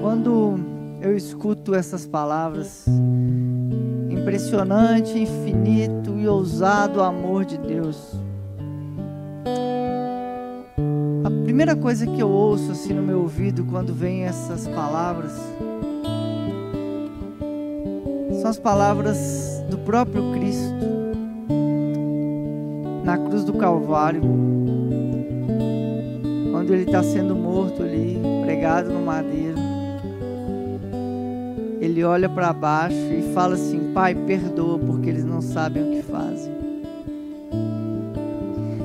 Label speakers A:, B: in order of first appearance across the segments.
A: Quando eu escuto essas palavras, impressionante, infinito e ousado amor de Deus. A primeira coisa que eu ouço assim no meu ouvido quando vem essas palavras são as palavras do próprio Cristo Calvário, quando ele está sendo morto ali, pregado no madeiro. Ele olha para baixo e fala assim: Pai, perdoa porque eles não sabem o que fazem.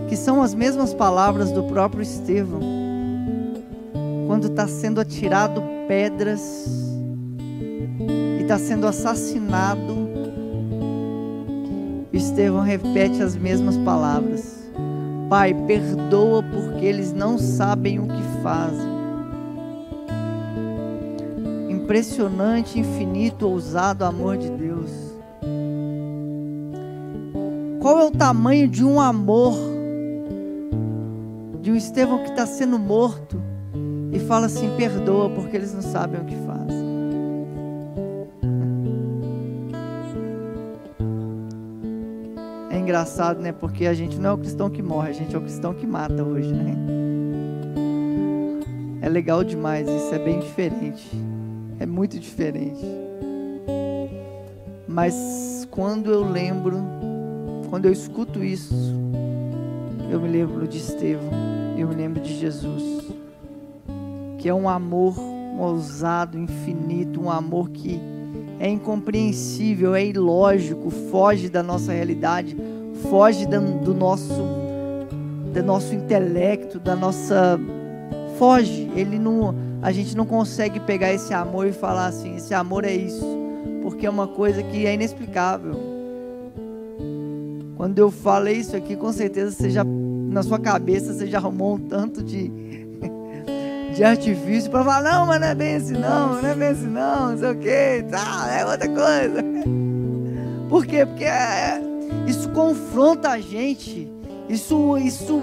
A: Que são as mesmas palavras do próprio Estevão, quando está sendo atirado pedras e está sendo assassinado. Estevão repete as mesmas palavras: Pai, perdoa porque eles não sabem o que fazem impressionante, infinito, ousado amor de Deus. Qual é o tamanho de um amor de um Estevão que está sendo morto e fala assim: perdoa porque eles não sabem o que fazem. Engraçado, né? Porque a gente não é o cristão que morre, a gente é o cristão que mata hoje, né? É legal demais, isso é bem diferente é muito diferente. Mas quando eu lembro, quando eu escuto isso, eu me lembro de Estevão, eu me lembro de Jesus, que é um amor um ousado, infinito, um amor que é incompreensível, é ilógico, foge da nossa realidade, foge do nosso, do nosso intelecto, da nossa. Foge, ele não a gente não consegue pegar esse amor e falar assim: esse amor é isso, porque é uma coisa que é inexplicável. Quando eu falei isso aqui, com certeza você já, na sua cabeça, você já arrumou um tanto de, de artifício para falar: não, mas não é bem assim, não, não é bem assim, não, não sei o que, é outra coisa. Por quê? Porque é, confronta a gente, isso, isso,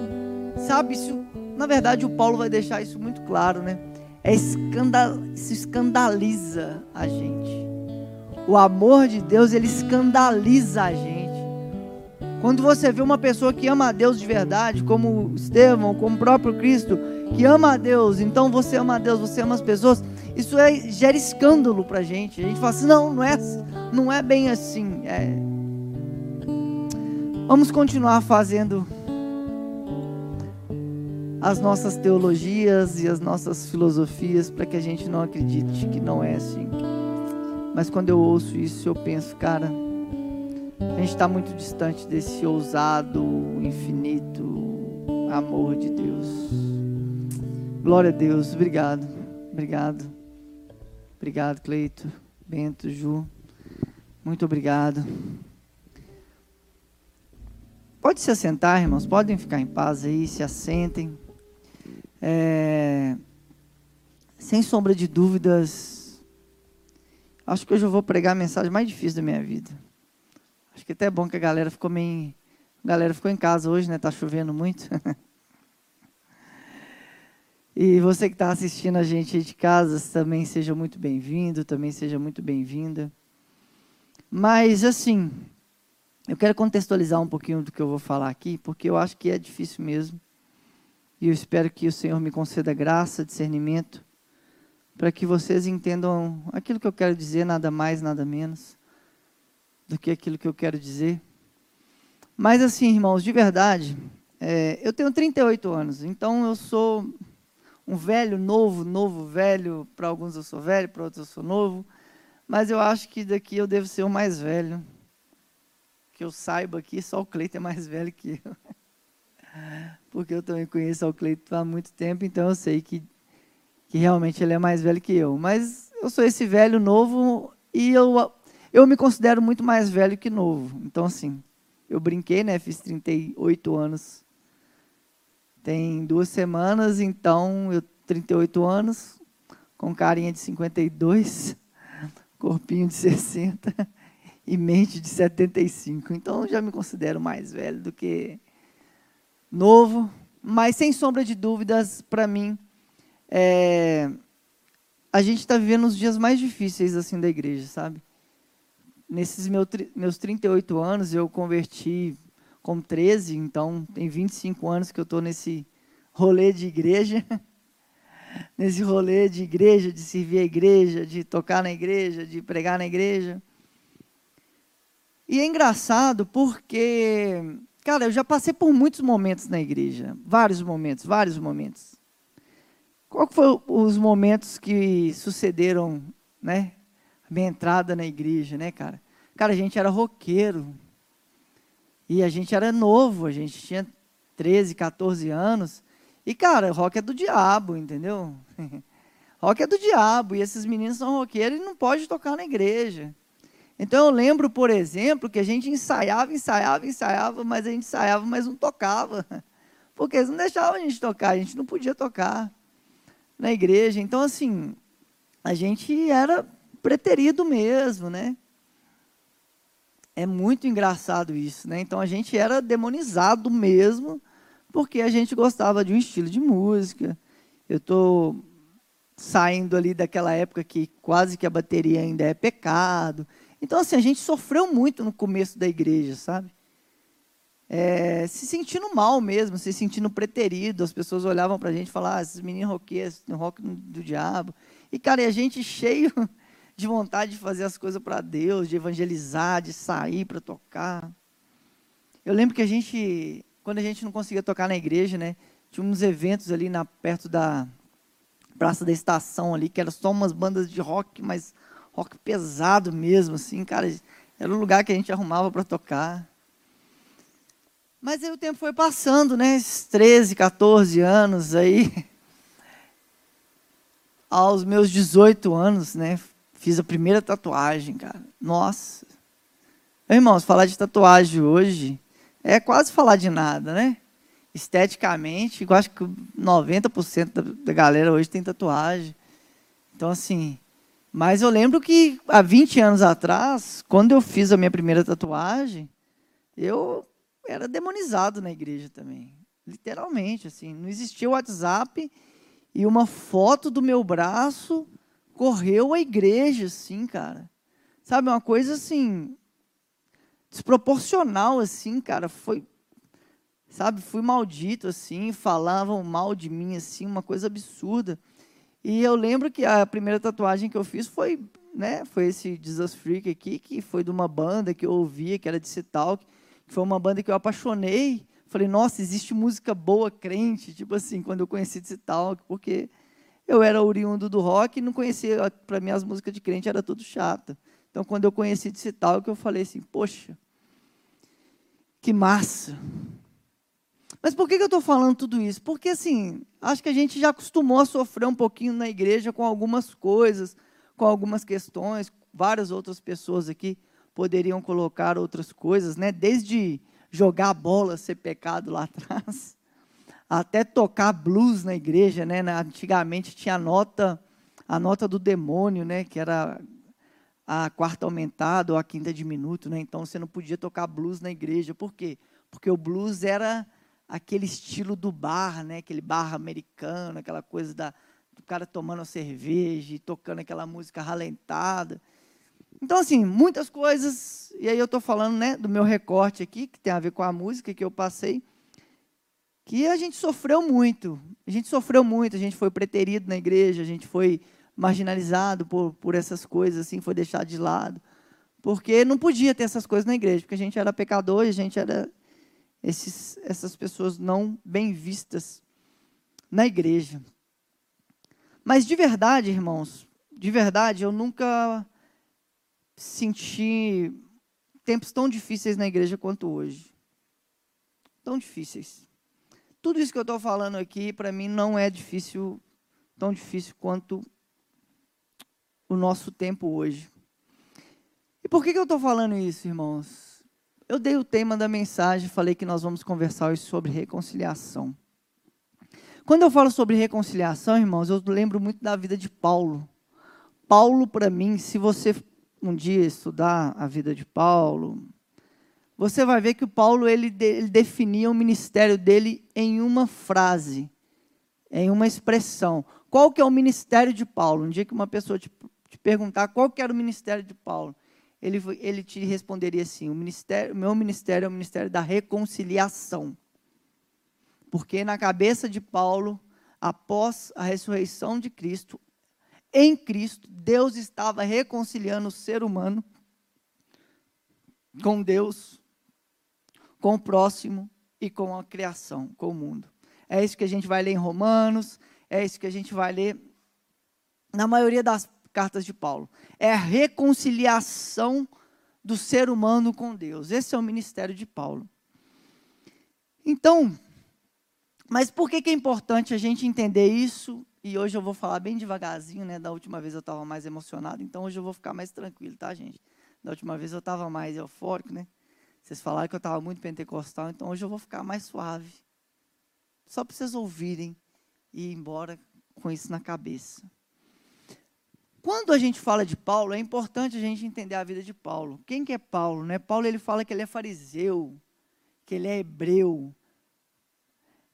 A: sabe, isso, na verdade o Paulo vai deixar isso muito claro, né? é escandal, isso escandaliza a gente. O amor de Deus, ele escandaliza a gente. Quando você vê uma pessoa que ama a Deus de verdade, como Estevão, como o próprio Cristo, que ama a Deus, então você ama a Deus, você ama as pessoas, isso é, gera escândalo para a gente. A gente fala assim: não, não é, não é bem assim. É... Vamos continuar fazendo as nossas teologias e as nossas filosofias para que a gente não acredite que não é assim. Mas quando eu ouço isso, eu penso, cara, a gente está muito distante desse ousado, infinito amor de Deus. Glória a Deus, obrigado, obrigado, obrigado, Cleito, Bento, Ju, muito obrigado. Pode se assentar, irmãos, podem ficar em paz aí, se assentem. É, sem sombra de dúvidas, acho que hoje eu vou pregar a mensagem mais difícil da minha vida. Acho que até é bom que a galera ficou meio. A galera ficou em casa hoje, né? Tá chovendo muito. e você que está assistindo a gente aí de casa, também seja muito bem-vindo, também seja muito bem-vinda. Mas, assim, eu quero contextualizar um pouquinho do que eu vou falar aqui, porque eu acho que é difícil mesmo. E eu espero que o Senhor me conceda graça, discernimento, para que vocês entendam aquilo que eu quero dizer, nada mais, nada menos, do que aquilo que eu quero dizer. Mas assim, irmãos, de verdade, é, eu tenho 38 anos, então eu sou um velho, novo, novo, velho. Para alguns eu sou velho, para outros eu sou novo. Mas eu acho que daqui eu devo ser o mais velho. Que eu saiba aqui, só o Cleiton é mais velho que eu porque eu também conheço o Cleito há muito tempo, então eu sei que, que realmente ele é mais velho que eu. Mas eu sou esse velho novo e eu, eu me considero muito mais velho que novo. Então, assim, eu brinquei, né? Fiz 38 anos. Tem duas semanas, então eu 38 anos, com carinha de 52, corpinho de 60. E mente de 75. Então já me considero mais velho do que novo, mas sem sombra de dúvidas, para mim, é, a gente está vivendo os dias mais difíceis assim da igreja, sabe? Nesses meu, meus 38 anos, eu converti com 13, então tem 25 anos que eu estou nesse rolê de igreja. nesse rolê de igreja, de servir a igreja, de tocar na igreja, de pregar na igreja. E é engraçado porque, cara, eu já passei por muitos momentos na igreja, vários momentos, vários momentos. Qual foram os momentos que sucederam, né? A minha entrada na igreja, né, cara? Cara, a gente era roqueiro. E a gente era novo, a gente tinha 13, 14 anos. E, cara, rock é do diabo, entendeu? rock é do diabo. E esses meninos são roqueiros e não pode tocar na igreja. Então eu lembro, por exemplo, que a gente ensaiava, ensaiava, ensaiava, mas a gente ensaiava, mas não tocava. Porque eles não deixavam a gente tocar, a gente não podia tocar na igreja. Então, assim, a gente era preterido mesmo, né? É muito engraçado isso, né? Então a gente era demonizado mesmo, porque a gente gostava de um estilo de música. Eu estou saindo ali daquela época que quase que a bateria ainda é pecado. Então, assim, a gente sofreu muito no começo da igreja, sabe? é, se sentindo mal mesmo, se sentindo preterido. As pessoas olhavam para a gente e falavam, ah, esses meninos roqueiros, rock do diabo. E, cara, e a gente cheio de vontade de fazer as coisas para Deus, de evangelizar, de sair para tocar. Eu lembro que a gente, quando a gente não conseguia tocar na igreja, né, tinha uns eventos ali na, perto da Praça da Estação ali, que eram só umas bandas de rock, mas rock pesado mesmo, assim, cara. Era o lugar que a gente arrumava para tocar. Mas aí o tempo foi passando, né? Esses 13, 14 anos aí. Aos meus 18 anos, né? Fiz a primeira tatuagem, cara. Nossa. Irmãos, falar de tatuagem hoje é quase falar de nada, né? Esteticamente, eu acho que 90% da, galera hoje tem tatuagem. Então, assim. Mas eu lembro que há 20 anos atrás, quando eu fiz a minha primeira tatuagem, eu era demonizado na igreja também. Literalmente, assim. Não existia o WhatsApp e uma foto do meu braço correu a igreja, assim, cara. Sabe, uma coisa assim, desproporcional, assim, cara. Foi, sabe, fui maldito, assim, falavam mal de mim, assim, uma coisa absurda. E eu lembro que a primeira tatuagem que eu fiz foi, né, foi esse Jesus Freak aqui, que foi de uma banda que eu ouvia, que era de Citalk foi uma banda que eu apaixonei. Falei, nossa, existe música boa, crente, tipo assim, quando eu conheci esse Talk, porque eu era oriundo do rock e não conhecia, para mim as músicas de crente era tudo chata. Então, quando eu conheci esse Talk, eu falei assim, poxa, que massa. Mas por que, eu estou falando tudo isso? Porque, assim, acho que a gente já acostumou a sofrer um pouquinho na igreja com algumas coisas, com algumas questões, várias outras pessoas aqui poderiam colocar outras coisas, né? Desde jogar bola ser pecado lá atrás, até tocar blues na igreja, né? Antigamente tinha a nota, a nota do demônio, né? Que era a quarta aumentada ou a quinta diminuto, né? Então você não podia tocar blues na igreja. Por quê? Porque o blues era aquele estilo do bar, né? Aquele bar americano, aquela coisa da, do cara tomando cerveja e tocando aquela música ralentada. Então, assim, muitas coisas, e aí eu estou falando né, do meu recorte aqui, que tem a ver com a música que eu passei, que a gente sofreu muito. A gente sofreu muito, a gente foi preterido na igreja, a gente foi marginalizado por, por essas coisas, assim, foi deixado de lado. Porque não podia ter essas coisas na igreja, porque a gente era pecador a gente era esses, essas pessoas não bem vistas na igreja. Mas de verdade, irmãos, de verdade, eu nunca senti tempos tão difíceis na igreja quanto hoje. Tão difíceis. Tudo isso que eu estou falando aqui, para mim, não é difícil, tão difícil quanto o nosso tempo hoje. E por que, que eu estou falando isso, irmãos? Eu dei o tema da mensagem, falei que nós vamos conversar hoje sobre reconciliação. Quando eu falo sobre reconciliação, irmãos, eu lembro muito da vida de Paulo. Paulo, para mim, se você um dia estudar a vida de Paulo, você vai ver que o Paulo ele, ele definia o ministério dele em uma frase, em uma expressão. Qual que é o ministério de Paulo? Um dia que uma pessoa te, te perguntar qual que era o ministério de Paulo, ele, ele te responderia assim: o ministério, meu ministério é o ministério da reconciliação. Porque na cabeça de Paulo, após a ressurreição de Cristo, em Cristo, Deus estava reconciliando o ser humano com Deus, com o próximo e com a criação, com o mundo. É isso que a gente vai ler em Romanos, é isso que a gente vai ler na maioria das cartas de Paulo. É a reconciliação do ser humano com Deus. Esse é o ministério de Paulo. Então, mas por que, que é importante a gente entender isso e hoje eu vou falar bem devagarzinho, né? Da última vez eu estava mais emocionado, então hoje eu vou ficar mais tranquilo, tá, gente? Da última vez eu estava mais eufórico, né? Vocês falaram que eu estava muito pentecostal, então hoje eu vou ficar mais suave. Só para vocês ouvirem e ir embora com isso na cabeça. Quando a gente fala de Paulo, é importante a gente entender a vida de Paulo. Quem que é Paulo? Né? Paulo ele fala que ele é fariseu, que ele é hebreu,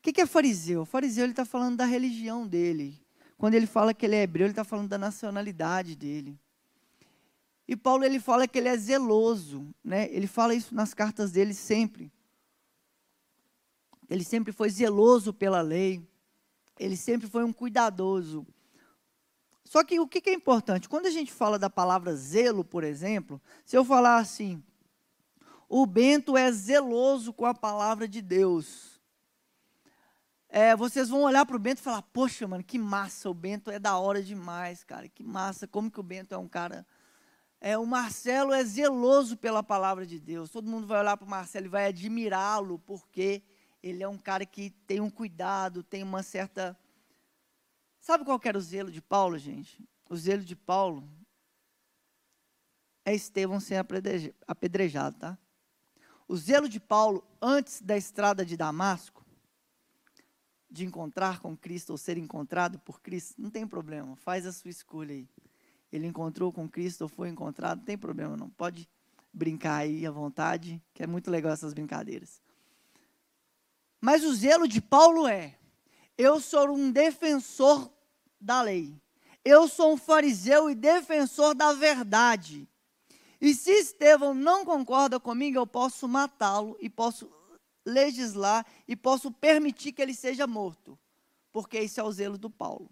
A: que, que é fariseu? O fariseu ele está falando da religião dele. Quando ele fala que ele é hebreu, ele está falando da nacionalidade dele. E Paulo ele fala que ele é zeloso, né? Ele fala isso nas cartas dele sempre. Ele sempre foi zeloso pela lei. Ele sempre foi um cuidadoso. Só que o que, é importante? Quando a gente fala da palavra zelo, por exemplo, se eu falar assim, o Bento é zeloso com a palavra de Deus é, vocês vão olhar para o Bento e falar: Poxa, mano, que massa, o Bento é da hora demais, cara, que massa, como que o Bento é um cara. É, o Marcelo é zeloso pela palavra de Deus. Todo mundo vai olhar para o Marcelo e vai admirá-lo, porque ele é um cara que tem um cuidado, tem uma certa. Sabe qual era o zelo de Paulo, gente? O zelo de Paulo é Estevão ser apedrejado, tá? O zelo de Paulo antes da estrada de Damasco de encontrar com Cristo ou ser encontrado por Cristo, não tem problema, faz a sua escolha aí. Ele encontrou com Cristo ou foi encontrado, não tem problema não, pode brincar aí à vontade, que é muito legal essas brincadeiras. Mas o zelo de Paulo é: eu sou um defensor da lei. Eu sou um fariseu e defensor da verdade. E se Estevão não concorda comigo, eu posso matá-lo e posso legislar e posso permitir que ele seja morto, porque esse é o zelo do Paulo,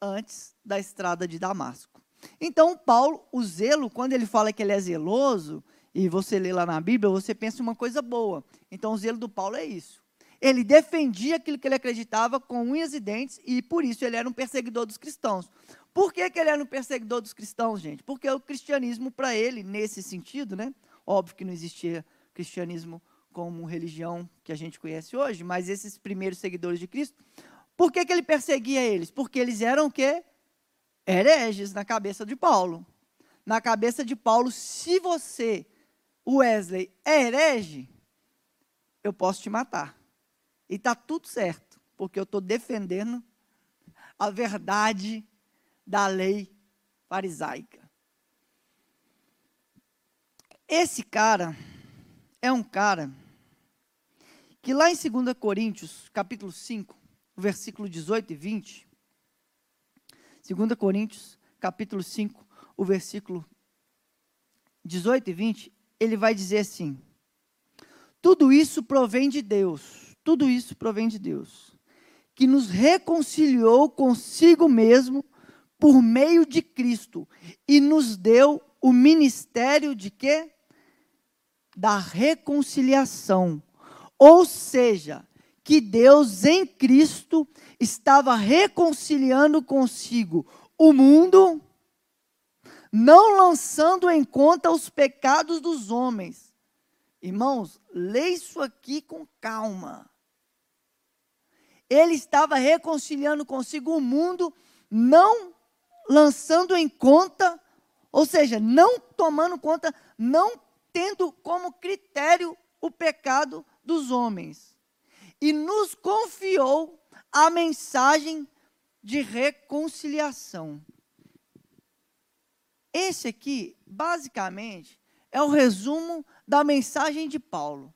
A: antes da estrada de Damasco. Então, Paulo, o zelo, quando ele fala que ele é zeloso, e você lê lá na Bíblia, você pensa uma coisa boa. Então, o zelo do Paulo é isso. Ele defendia aquilo que ele acreditava com unhas e dentes, e por isso ele era um perseguidor dos cristãos. Por que, que ele era um perseguidor dos cristãos, gente? Porque o cristianismo, para ele, nesse sentido, né? Óbvio que não existia cristianismo como religião que a gente conhece hoje, mas esses primeiros seguidores de Cristo, por que, que ele perseguia eles? Porque eles eram o quê? Hereges na cabeça de Paulo. Na cabeça de Paulo, se você, Wesley, é herege, eu posso te matar. E está tudo certo, porque eu estou defendendo a verdade da lei farisaica. Esse cara é um cara que lá em 2 Coríntios, capítulo 5, versículo 18 e 20, 2 Coríntios, capítulo 5, o versículo 18 e 20, ele vai dizer assim: Tudo isso provém de Deus, tudo isso provém de Deus, que nos reconciliou consigo mesmo por meio de Cristo e nos deu o ministério de quê? Da reconciliação ou seja, que Deus em Cristo estava reconciliando consigo o mundo, não lançando em conta os pecados dos homens. Irmãos, lê isso aqui com calma. Ele estava reconciliando consigo o mundo, não lançando em conta, ou seja, não tomando conta, não tendo como critério o pecado dos homens e nos confiou a mensagem de reconciliação. esse aqui, basicamente, é o resumo da mensagem de Paulo.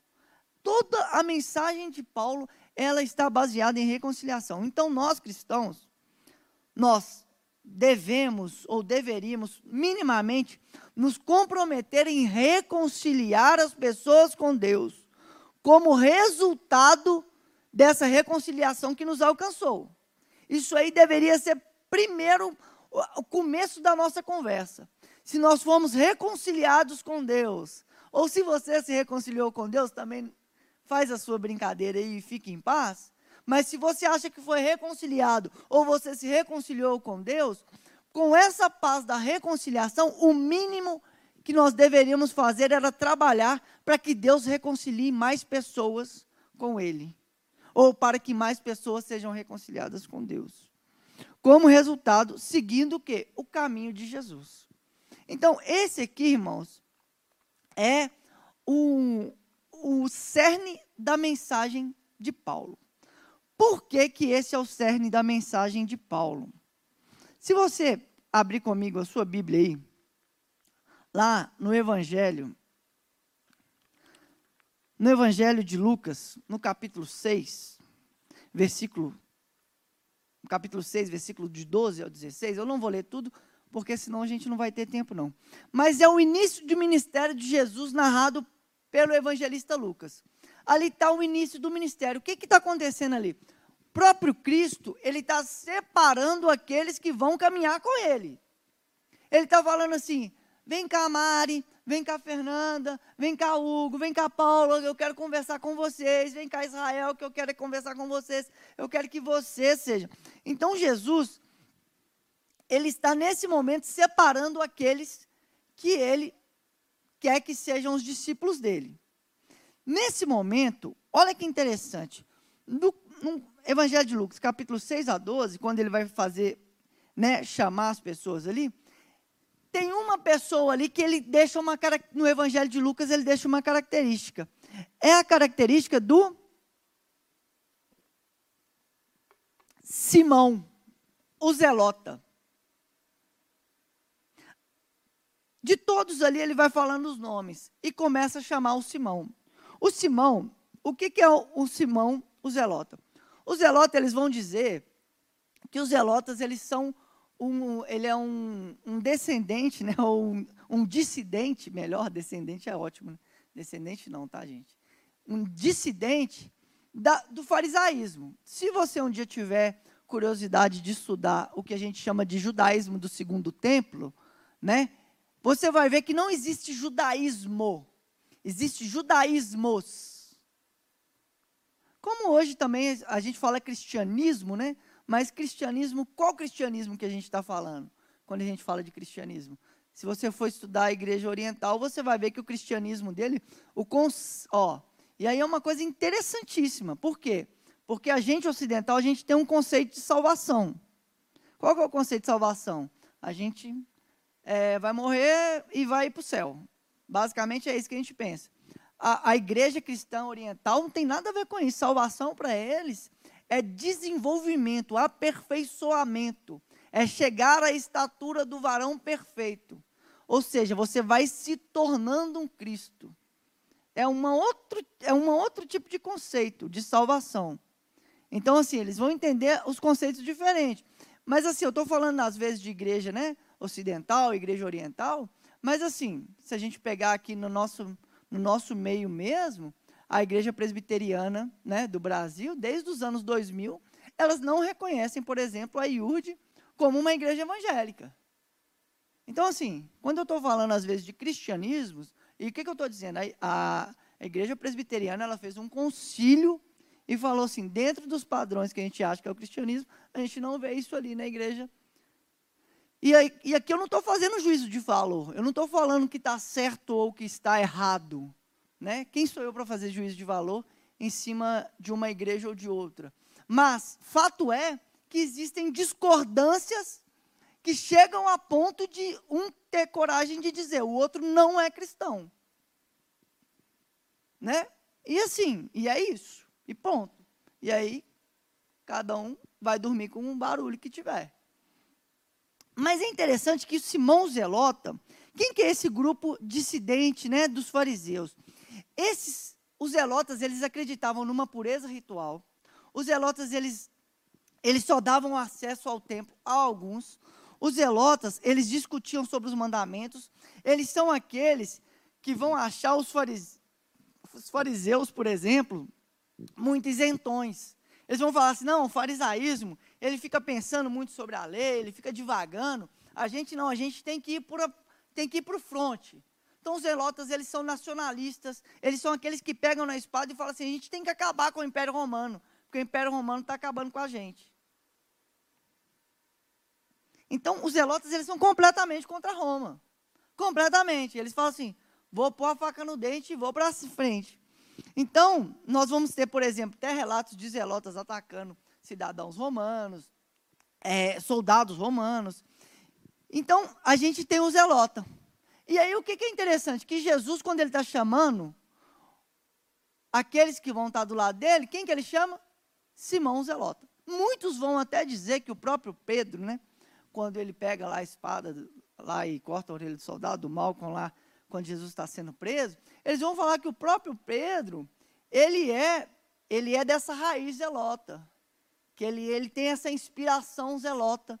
A: Toda a mensagem de Paulo, ela está baseada em reconciliação. Então, nós cristãos, nós devemos ou deveríamos minimamente nos comprometer em reconciliar as pessoas com Deus, como resultado dessa reconciliação que nos alcançou. Isso aí deveria ser primeiro o começo da nossa conversa. Se nós fomos reconciliados com Deus, ou se você se reconciliou com Deus, também faz a sua brincadeira e fique em paz. Mas se você acha que foi reconciliado ou você se reconciliou com Deus, com essa paz da reconciliação, o mínimo que nós deveríamos fazer era trabalhar para que Deus reconcilie mais pessoas com Ele, ou para que mais pessoas sejam reconciliadas com Deus. Como resultado, seguindo o quê? O caminho de Jesus. Então, esse aqui, irmãos, é o, o cerne da mensagem de Paulo. Por que, que esse é o cerne da mensagem de Paulo? Se você abrir comigo a sua Bíblia aí, lá no Evangelho, no Evangelho de Lucas, no capítulo 6, versículo capítulo 6, versículo de 12 ao 16, eu não vou ler tudo, porque senão a gente não vai ter tempo não. Mas é o início do ministério de Jesus narrado pelo evangelista Lucas. Ali está o início do ministério. O que está acontecendo ali? O próprio Cristo, ele está separando aqueles que vão caminhar com ele. Ele está falando assim: vem cá, Mari, vem cá, Fernanda, vem cá, Hugo, vem cá, Paulo, eu quero conversar com vocês. Vem cá, Israel, que eu quero conversar com vocês. Eu quero que vocês sejam. Então, Jesus, ele está nesse momento separando aqueles que ele quer que sejam os discípulos dele. Nesse momento, olha que interessante, no, no, Evangelho de Lucas, capítulo 6 a 12, quando ele vai fazer, né, chamar as pessoas ali, tem uma pessoa ali que ele deixa uma no Evangelho de Lucas ele deixa uma característica. É a característica do Simão, o zelota. De todos ali ele vai falando os nomes e começa a chamar o Simão. O Simão, o que, que é o, o Simão, o Zelota? Os Zelotas, eles vão dizer que os Zelotas, eles são um, ele é um, um descendente, né, ou um, um, dissidente, melhor, descendente é ótimo, né? descendente não, tá, gente? Um dissidente da, do farisaísmo. Se você um dia tiver curiosidade de estudar o que a gente chama de judaísmo do segundo templo, né, você vai ver que não existe judaísmo Existe judaísmos. Como hoje também a gente fala cristianismo, né? Mas cristianismo, qual cristianismo que a gente está falando? Quando a gente fala de cristianismo. Se você for estudar a igreja oriental, você vai ver que o cristianismo dele, o cons, ó, e aí é uma coisa interessantíssima. Por quê? Porque a gente ocidental, a gente tem um conceito de salvação. Qual é o conceito de salvação? A gente é, vai morrer e vai para o céu. Basicamente é isso que a gente pensa. A, a igreja cristã oriental não tem nada a ver com isso. Salvação para eles é desenvolvimento, aperfeiçoamento, é chegar à estatura do varão perfeito. Ou seja, você vai se tornando um Cristo. É, uma outro, é um outro tipo de conceito de salvação. Então, assim, eles vão entender os conceitos diferentes. Mas, assim, eu estou falando, às vezes, de igreja né, ocidental, igreja oriental, mas assim, se a gente pegar aqui no nosso, no nosso meio mesmo, a igreja presbiteriana né, do Brasil, desde os anos 2000, elas não reconhecem, por exemplo, a IURD como uma igreja evangélica. Então, assim, quando eu estou falando, às vezes, de cristianismos, e o que, que eu estou dizendo? A, a, igreja presbiteriana ela fez um concílio e falou assim: dentro dos padrões que a gente acha que é o cristianismo, a gente não vê isso ali na igreja e, aí, e aqui eu não estou fazendo juízo de valor. Eu não estou falando que está certo ou que está errado. Né? Quem sou eu para fazer juízo de valor em cima de uma igreja ou de outra? Mas fato é que existem discordâncias que chegam a ponto de um ter coragem de dizer o outro não é cristão. Né? E assim, e é isso. E ponto. E aí, cada um vai dormir com um barulho que tiver. Mas é interessante que Simão Zelota, quem que é esse grupo dissidente, né, dos fariseus? Esses, os zelotas, eles acreditavam numa pureza ritual. Os zelotas, eles, eles só davam acesso ao templo a alguns. Os zelotas, eles discutiam sobre os mandamentos. Eles são aqueles que vão achar os os fariseus por exemplo, muito isentões. Eles vão falar assim: não, o farisaísmo, ele fica pensando muito sobre a lei, ele fica divagando. A gente não, a gente tem que ir para o fronte. Então, os zelotas, eles são nacionalistas, eles são aqueles que pegam na espada e falam assim: a gente tem que acabar com o Império Romano, porque o Império Romano está acabando com a gente. Então, os zelotas, eles são completamente contra Roma. Completamente. Eles falam assim: vou pôr a faca no dente e vou para frente. Então, nós vamos ter, por exemplo, até relatos de zelotas atacando cidadãos romanos, é, soldados romanos. Então, a gente tem o zelota. E aí, o que, é interessante? Que Jesus, quando ele está chamando aqueles que vão estar do lado dele, quem que ele chama? Simão Zelota. Muitos vão até dizer que o próprio Pedro, né, quando ele pega lá a espada lá e corta a orelha do soldado, do Malcom lá, quando Jesus está sendo preso, eles vão falar que o próprio Pedro, ele é, ele é dessa raiz zelota, que ele, ele tem essa inspiração zelota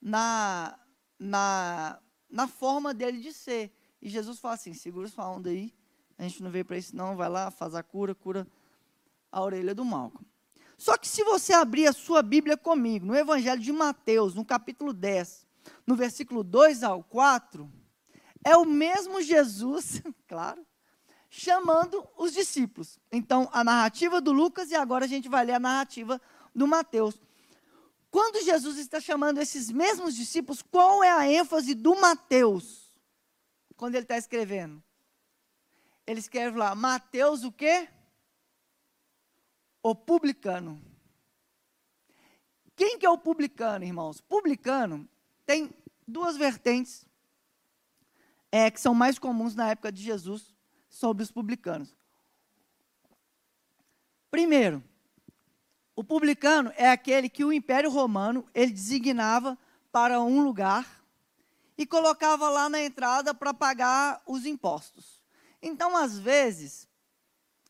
A: na, na, na forma dele de ser. E Jesus fala assim, segura sua onda aí, a gente não veio para isso não, vai lá, faz a cura, cura a orelha do Malcolm. Só que se você abrir a sua Bíblia comigo, no Evangelho de Mateus, no capítulo 10, no versículo 2 ao 4, é o mesmo Jesus, claro, chamando os discípulos. Então, a narrativa do Lucas e agora a gente vai ler a narrativa do Mateus. Quando Jesus está chamando esses mesmos discípulos, qual é a ênfase do Mateus? Quando ele está escrevendo. Ele escreve lá, Mateus o quê? O publicano. Quem que é o publicano, irmãos? Publicano tem duas vertentes é, que são mais comuns na época de Jesus sobre os publicanos. Primeiro, o publicano é aquele que o Império Romano ele designava para um lugar e colocava lá na entrada para pagar os impostos. Então, às vezes,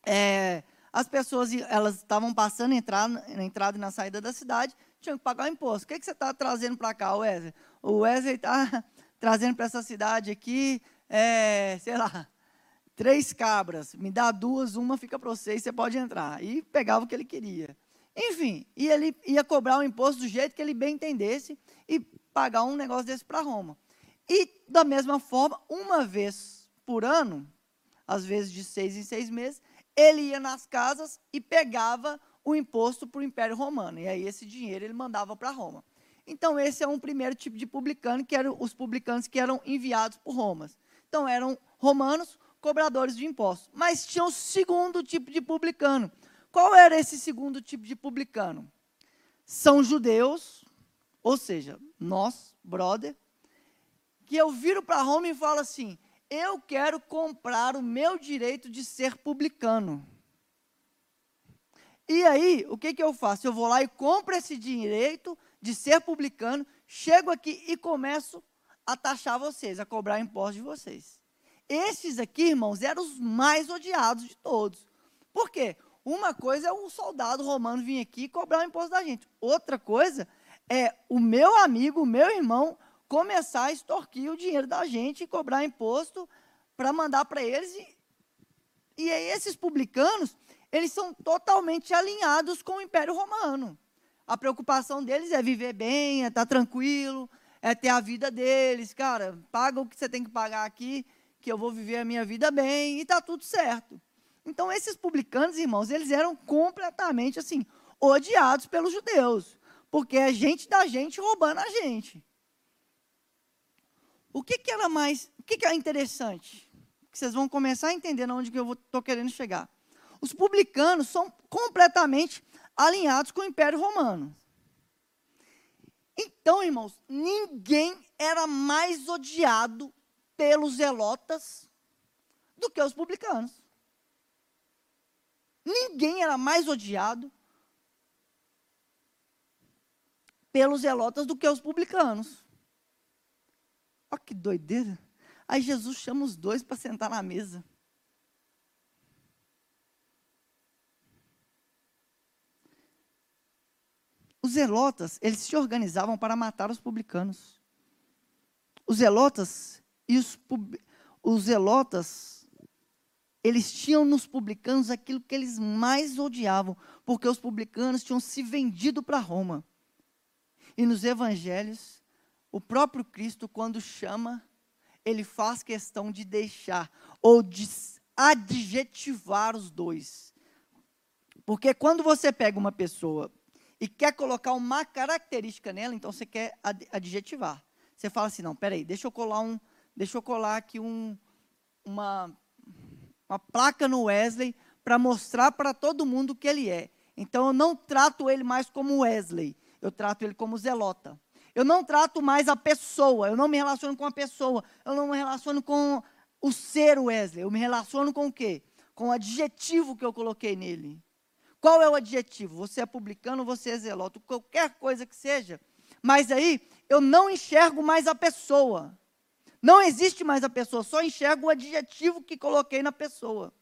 A: é, as pessoas elas estavam passando entrar, na entrada e na saída da cidade, tinham que pagar o imposto. O que, que você está trazendo para cá, Wesley? O Wesley está trazendo para essa cidade aqui, é, sei lá, três cabras, me dá duas, uma fica para você e você pode entrar. E pegava o que ele queria. Enfim, e ele ia cobrar o imposto do jeito que ele bem entendesse e pagar um negócio desse para Roma. E, da mesma forma, uma vez por ano, às vezes de seis em seis meses, ele ia nas casas e pegava o imposto para o Império Romano. E aí esse dinheiro ele mandava para Roma. Então, esse é um primeiro tipo de publicano, que eram os publicanos que eram enviados por Roma. Então, eram romanos, cobradores de impostos. Mas tinha um segundo tipo de publicano. Qual era esse segundo tipo de publicano? São judeus, ou seja, nós, brother, que eu viro para Roma e falo assim: eu quero comprar o meu direito de ser publicano. E aí, o que, que eu faço? Eu vou lá e compro esse direito de ser publicano, chego aqui e começo a taxar vocês, a cobrar impostos de vocês. Esses aqui, irmãos, eram os mais odiados de todos. Por quê? Uma coisa é o soldado romano vir aqui e cobrar o imposto da gente. Outra coisa é o meu amigo, o meu irmão, começar a extorquir o dinheiro da gente e cobrar imposto para mandar para eles. E, e esses publicanos, eles são totalmente alinhados com o Império Romano. A preocupação deles é viver bem, é estar tá tranquilo, é ter a vida deles. Cara, paga o que você tem que pagar aqui, que eu vou viver a minha vida bem e está tudo certo. Então, esses publicanos, irmãos, eles eram completamente assim, odiados pelos judeus, porque é gente da gente roubando a gente. O que, que era mais, o que, que é interessante? Que vocês vão começar a entender onde que eu estou querendo chegar. Os publicanos são completamente alinhados com o Império Romano. Então, irmãos, ninguém era mais odiado pelos zelotas do que os publicanos. Ninguém era mais odiado pelos zelotas do que os publicanos. Olha que doideira. Aí Jesus chama os dois para sentar na mesa. Os zelotas, eles se organizavam para matar os publicanos. Os zelotas e os, os zelotas, eles tinham nos publicanos aquilo que eles mais odiavam, porque os publicanos tinham se vendido para Roma. E nos evangelhos, o próprio Cristo, quando chama, ele faz questão de deixar ou de adjetivar os dois. Porque quando você pega uma pessoa e quer colocar uma característica nela, então você quer adjetivar. Você fala assim, não, peraí, deixa eu colar um, deixa eu colar aqui um, uma, uma placa no Wesley para mostrar para todo mundo que ele é. Então eu não trato ele mais como Wesley, eu trato ele como Zelota. Eu não trato mais a pessoa, eu não me relaciono com a pessoa, eu não me relaciono com o ser Wesley, eu me relaciono com o quê? Com o adjetivo que eu coloquei nele. Qual é o adjetivo? Você é publicano, você é zeloto, qualquer coisa que seja. Mas aí eu não enxergo mais a pessoa. Não existe mais a pessoa, só enxergo o adjetivo que coloquei na pessoa.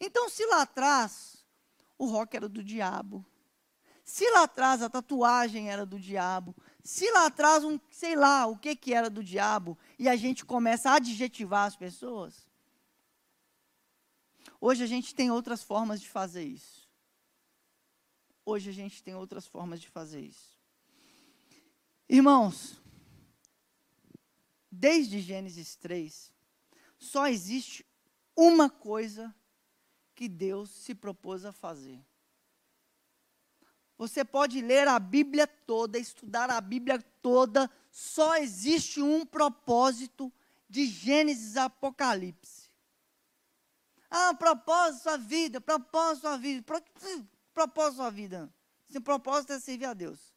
A: Então, se lá atrás o rock era do diabo, se lá atrás a tatuagem era do diabo, se lá atrás um, sei lá, o que que era do diabo, e a gente começa a adjetivar as pessoas, hoje a gente tem outras formas de fazer isso. Hoje a gente tem outras formas de fazer isso. Irmãos, desde Gênesis 3, só existe uma coisa que Deus se propôs a fazer. Você pode ler a Bíblia toda, estudar a Bíblia toda, só existe um propósito de Gênesis a Apocalipse. Ah, propósito sua vida, propósito sua vida propósito da sua vida? Seu propósito é servir a Deus.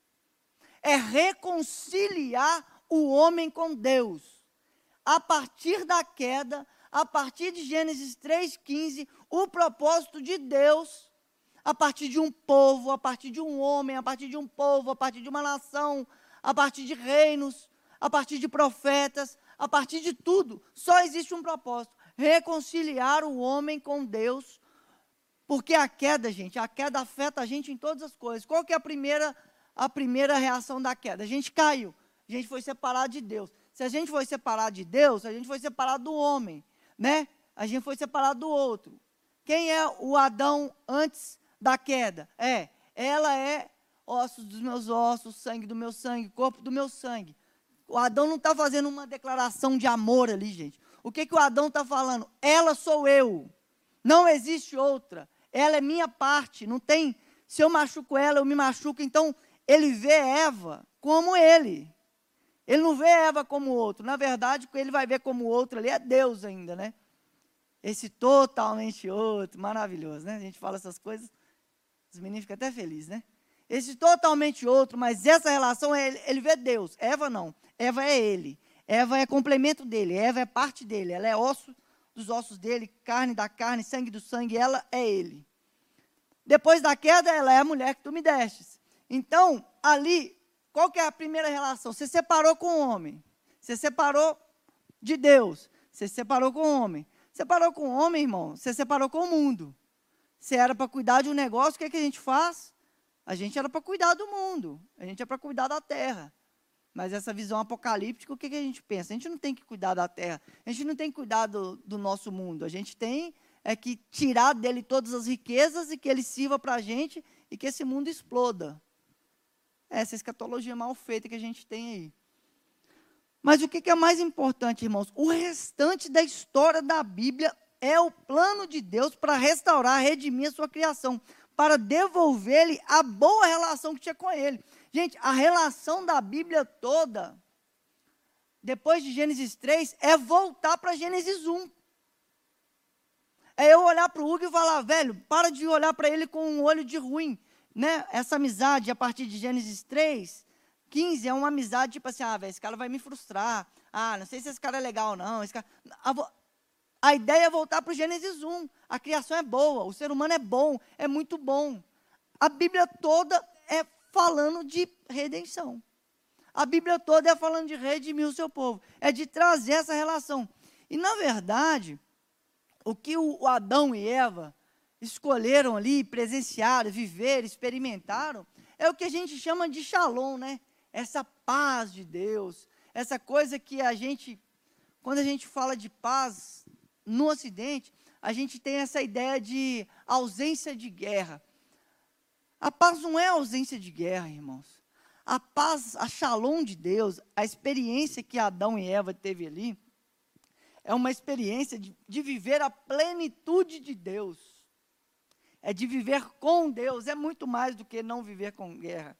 A: É reconciliar o homem com Deus. A partir da queda, a partir de Gênesis 3,15, o propósito de Deus, a partir de um povo, a partir de um homem, a partir de um povo, a partir de uma nação, a partir de reinos, a partir de profetas, a partir de tudo, só existe um propósito: reconciliar o homem com Deus porque a queda, gente, a queda afeta a gente em todas as coisas. Qual que é a primeira, a primeira reação da queda? A gente caiu, a gente foi separado de Deus. Se a gente foi separado de Deus, a gente foi separado do homem, né? A gente foi separado do outro. Quem é o Adão antes da queda? É, ela é ossos dos meus ossos, sangue do meu sangue, corpo do meu sangue. O Adão não está fazendo uma declaração de amor ali, gente. O que, que o Adão está falando? Ela sou eu. Não existe outra. Ela é minha parte, não tem. Se eu machuco ela, eu me machuco. Então, ele vê Eva como ele. Ele não vê Eva como outro. Na verdade, o que ele vai ver como outro ali é Deus ainda, né? Esse totalmente outro, maravilhoso, né? A gente fala essas coisas, os meninos ficam até felizes, né? Esse totalmente outro, mas essa relação, ele, ele vê Deus. Eva não. Eva é ele. Eva é complemento dele. Eva é parte dele. Ela é osso dos ossos dele, carne da carne, sangue do sangue, ela é ele. Depois da queda, ela é a mulher que tu me destes. Então, ali, qual que é a primeira relação? Você separou com o homem. Você separou de Deus. Você separou com o homem. Separou com o homem, irmão. Você separou com o mundo. Você era para cuidar de um negócio, o que, é que a gente faz? A gente era para cuidar do mundo. A gente é para cuidar da terra. Mas essa visão apocalíptica, o que, que a gente pensa? A gente não tem que cuidar da terra, a gente não tem que cuidar do, do nosso mundo, a gente tem é que tirar dele todas as riquezas e que ele sirva para a gente e que esse mundo exploda. Essa escatologia mal feita que a gente tem aí. Mas o que, é mais importante, irmãos? O restante da história da Bíblia é o plano de Deus para restaurar, redimir a sua criação, para devolver-lhe a boa relação que tinha com ele. Gente, a relação da Bíblia toda, depois de Gênesis 3, é voltar para Gênesis 1. É eu olhar para o Hugo e falar, velho, para de olhar para ele com um olho de ruim. Né? Essa amizade, a partir de Gênesis 3, 15, é uma amizade tipo assim, ah, esse cara vai me frustrar. Ah, não sei se esse cara é legal ou não. Cara... A, a ideia é voltar para o Gênesis 1. A criação é boa, o ser humano é bom, é muito bom. A Bíblia toda é falando de redenção. A Bíblia toda é falando de redimir o seu povo, é de trazer essa relação. E, na verdade, o que o Adão e Eva escolheram ali, presenciaram, viveram, experimentaram, é o que a gente chama de shalom, né? Essa paz de Deus, essa coisa que a gente, quando a gente fala de paz no Ocidente, a gente tem essa ideia de ausência de guerra. A paz não é ausência de guerra, irmãos. A paz, a shalom de Deus, a experiência que Adão e Eva teve ali, é uma experiência de, de viver a plenitude de Deus. É de viver com Deus, é muito mais do que não viver com guerra.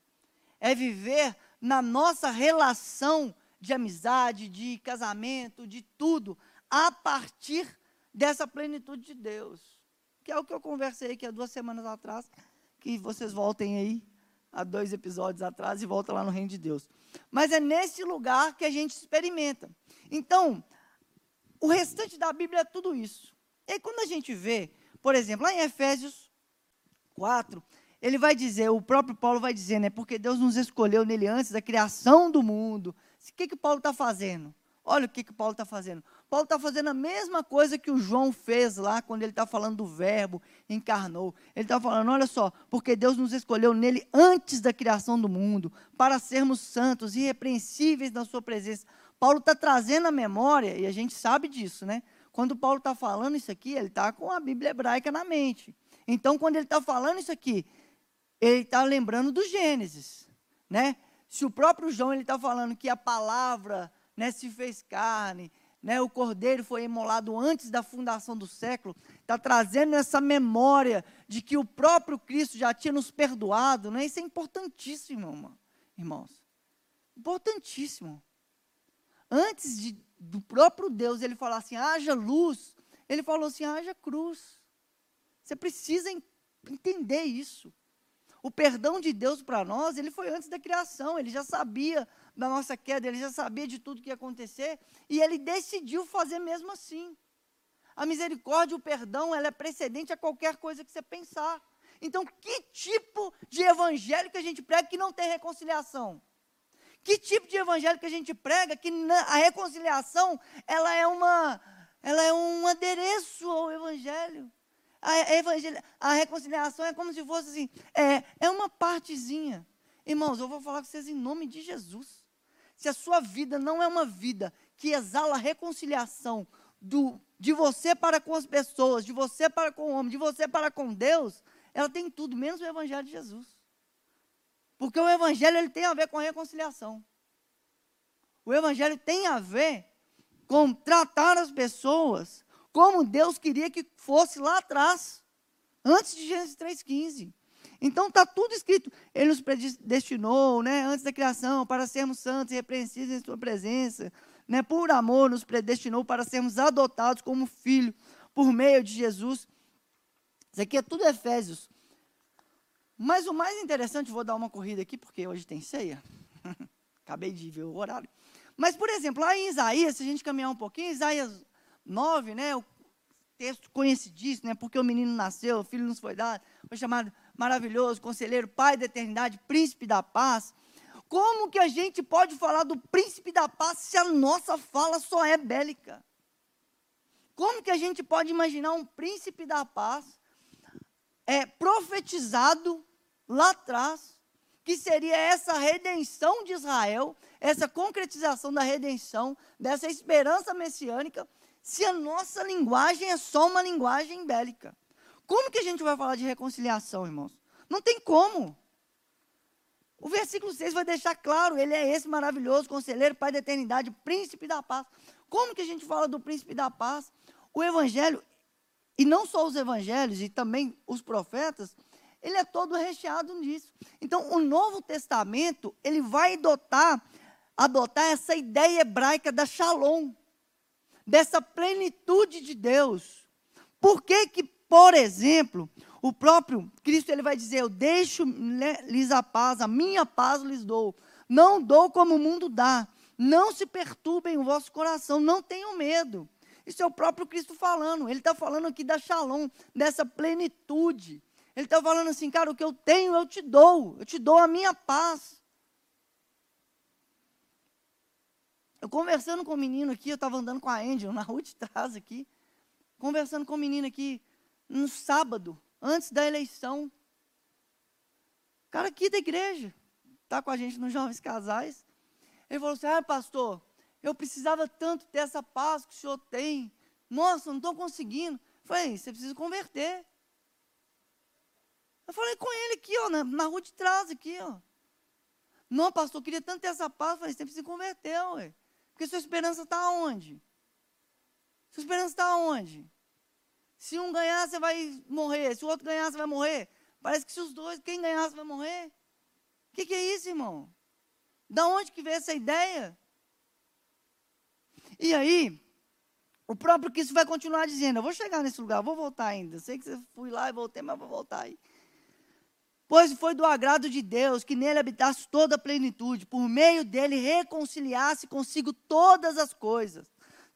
A: É viver na nossa relação de amizade, de casamento, de tudo, a partir dessa plenitude de Deus. Que é o que eu conversei aqui há duas semanas atrás, que vocês voltem aí há dois episódios atrás e voltam lá no reino de Deus. Mas é nesse lugar que a gente experimenta. Então, o restante da Bíblia é tudo isso. E quando a gente vê, por exemplo, lá em Efésios 4, ele vai dizer, o próprio Paulo vai dizer, né? Porque Deus nos escolheu nele antes da criação do mundo. O que, que Paulo está fazendo? Olha o que, que Paulo está fazendo. Paulo está fazendo a mesma coisa que o João fez lá quando ele está falando do verbo, encarnou. Ele está falando, olha só, porque Deus nos escolheu nele antes da criação do mundo, para sermos santos, irrepreensíveis na sua presença. Paulo está trazendo a memória, e a gente sabe disso, né? Quando Paulo está falando isso aqui, ele está com a Bíblia hebraica na mente. Então, quando ele está falando isso aqui, ele está lembrando do Gênesis, né? Se o próprio João ele está falando que a palavra né, se fez carne, né, o cordeiro foi imolado antes da fundação do século, está trazendo essa memória de que o próprio Cristo já tinha nos perdoado. Né? Isso é importantíssimo, irmãos. Importantíssimo. Antes de, do próprio Deus ele falar assim, haja luz, ele falou assim, haja cruz. Você precisa entender isso. O perdão de Deus para nós, ele foi antes da criação, ele já sabia da nossa queda, ele já sabia de tudo que ia acontecer, e ele decidiu fazer mesmo assim. A misericórdia, o perdão, ela é precedente a qualquer coisa que você pensar. Então, que tipo de evangelho que a gente prega que não tem reconciliação? Que tipo de evangelho que a gente prega que a reconciliação, ela é uma ela é um adereço ao evangelho? A, a, reconciliação é como se fosse assim, é, é uma partezinha. Irmãos, eu vou falar com vocês em nome de Jesus. Se a sua vida não é uma vida que exala a reconciliação do, de você para com as pessoas, de você para com o homem, de você para com Deus, ela tem tudo, menos o Evangelho de Jesus. Porque o Evangelho ele tem a ver com a reconciliação. O Evangelho tem a ver com tratar as pessoas como Deus queria que fosse lá atrás, antes de Gênesis 3,15. Então está tudo escrito. Ele nos predestinou, né, antes da criação, para sermos santos e repreensíveis em sua presença. Né, por amor, nos predestinou para sermos adotados como filho por meio de Jesus. Isso aqui é tudo Efésios. Mas o mais interessante, vou dar uma corrida aqui, porque hoje tem ceia. Acabei de ver o horário. Mas, por exemplo, lá em Isaías, se a gente caminhar um pouquinho, Isaías 9, né, o texto conhecidíssimo, né, porque o menino nasceu, o filho nos foi dado, foi chamado maravilhoso, conselheiro, pai da eternidade, príncipe da paz. Como que a gente pode falar do príncipe da paz se a nossa fala só é bélica? Como que a gente pode imaginar um príncipe da paz é, profetizado lá atrás, que seria essa redenção de Israel, essa concretização da redenção, dessa esperança messiânica, se a nossa linguagem é só uma linguagem bélica? Como que a gente vai falar de reconciliação, irmãos? Não tem como. O versículo 6 vai deixar claro, ele é esse maravilhoso conselheiro, pai da eternidade, príncipe da paz. Como que a gente fala do príncipe da paz? O evangelho, e não só os evangelhos, e também os profetas, ele é todo recheado nisso. Então, o Novo Testamento, ele vai adotar, adotar essa ideia hebraica da shalom, dessa plenitude de Deus. Por que que, por exemplo, o próprio Cristo ele vai dizer: "Eu deixo-lhes a paz, a minha paz lhes dou. Não dou como o mundo dá. Não se perturbem o vosso coração, não tenham medo." Isso é o próprio Cristo falando. Ele está falando aqui da shalom, dessa plenitude. Ele está falando assim, cara, o que eu tenho eu te dou. Eu te dou a minha paz. Eu conversando com o menino aqui, eu estava andando com a Angel na rua de trás aqui, conversando com o menino aqui no sábado, antes da eleição. O cara aqui da igreja, está com a gente nos Jovens Casais. Ele falou assim: Ah, pastor, eu precisava tanto ter essa paz que o senhor tem. Nossa, não estou conseguindo. Eu falei: Você precisa converter. Eu falei com ele aqui, ó, na, na rua de trás, aqui, ó. Não, pastor, eu queria tanto ter essa paz. Eu falei: Você precisa converter, ué. Porque sua esperança está onde? Sua esperança está onde? Se um ganhar, você vai morrer. Se o outro ganhar, você vai morrer. Parece que se os dois, quem ganhar, você vai morrer. O que, que é isso, irmão? Da onde que veio essa ideia? E aí, o próprio Cristo vai continuar dizendo: Eu vou chegar nesse lugar, vou voltar ainda. Sei que você fui lá e voltei, mas vou voltar aí. Pois foi do agrado de Deus que nele habitasse toda a plenitude, por meio dele reconciliasse consigo todas as coisas,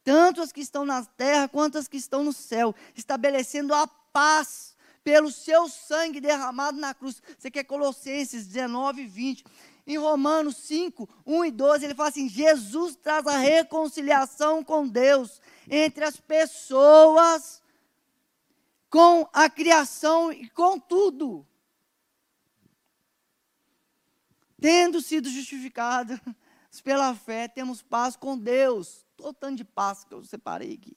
A: tanto as que estão na terra quanto as que estão no céu, estabelecendo a paz pelo seu sangue derramado na cruz. Você quer Colossenses 19, 20. Em Romanos 5, 1 e 12, ele fala assim: Jesus traz a reconciliação com Deus entre as pessoas, com a criação e com tudo. Tendo sido justificados pela fé, temos paz com Deus. Todo tanto de paz que eu separei aqui.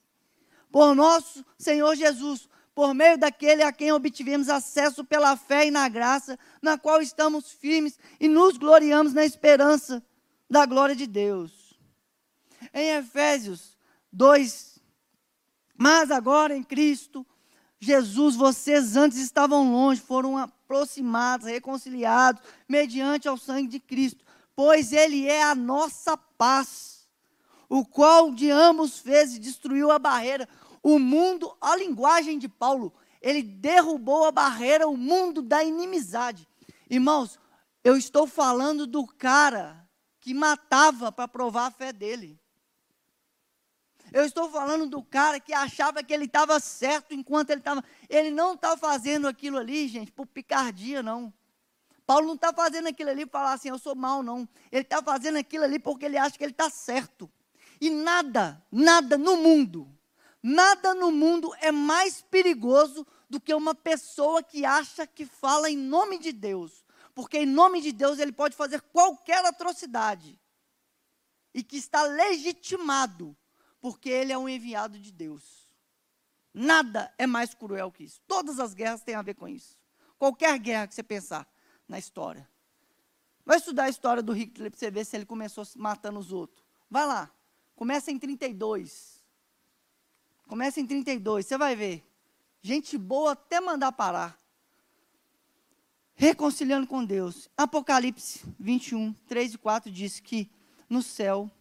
A: Por nosso Senhor Jesus, por meio daquele a quem obtivemos acesso pela fé e na graça, na qual estamos firmes e nos gloriamos na esperança da glória de Deus. Em Efésios 2, mas agora em Cristo Jesus, vocês antes estavam longe, foram aproximados, reconciliados, mediante ao sangue de Cristo, pois Ele é a nossa paz, o qual de ambos fez e destruiu a barreira, o mundo, a linguagem de Paulo, ele derrubou a barreira, o mundo da inimizade. Irmãos, eu estou falando do cara que matava para provar a fé dele. Eu estou falando do cara que achava que ele estava certo enquanto ele estava. Ele não está fazendo aquilo ali, gente, por picardia, não. Paulo não está fazendo aquilo ali para falar assim, eu sou mal, não. Ele está fazendo aquilo ali porque ele acha que ele está certo. E nada, nada no mundo Nada no mundo é mais perigoso do que uma pessoa que acha que fala em nome de Deus. Porque em nome de Deus ele pode fazer qualquer atrocidade. E que está legitimado, porque ele é um enviado de Deus. Nada é mais cruel que isso. Todas as guerras têm a ver com isso. Qualquer guerra que você pensar na história. Vai estudar a história do Hitler para você ver se ele começou matando os outros. Vai lá. Começa em 32. Começa em 32, você vai ver. Gente boa até mandar parar. Reconciliando com Deus. Apocalipse 21, 3 e 4 diz que no céu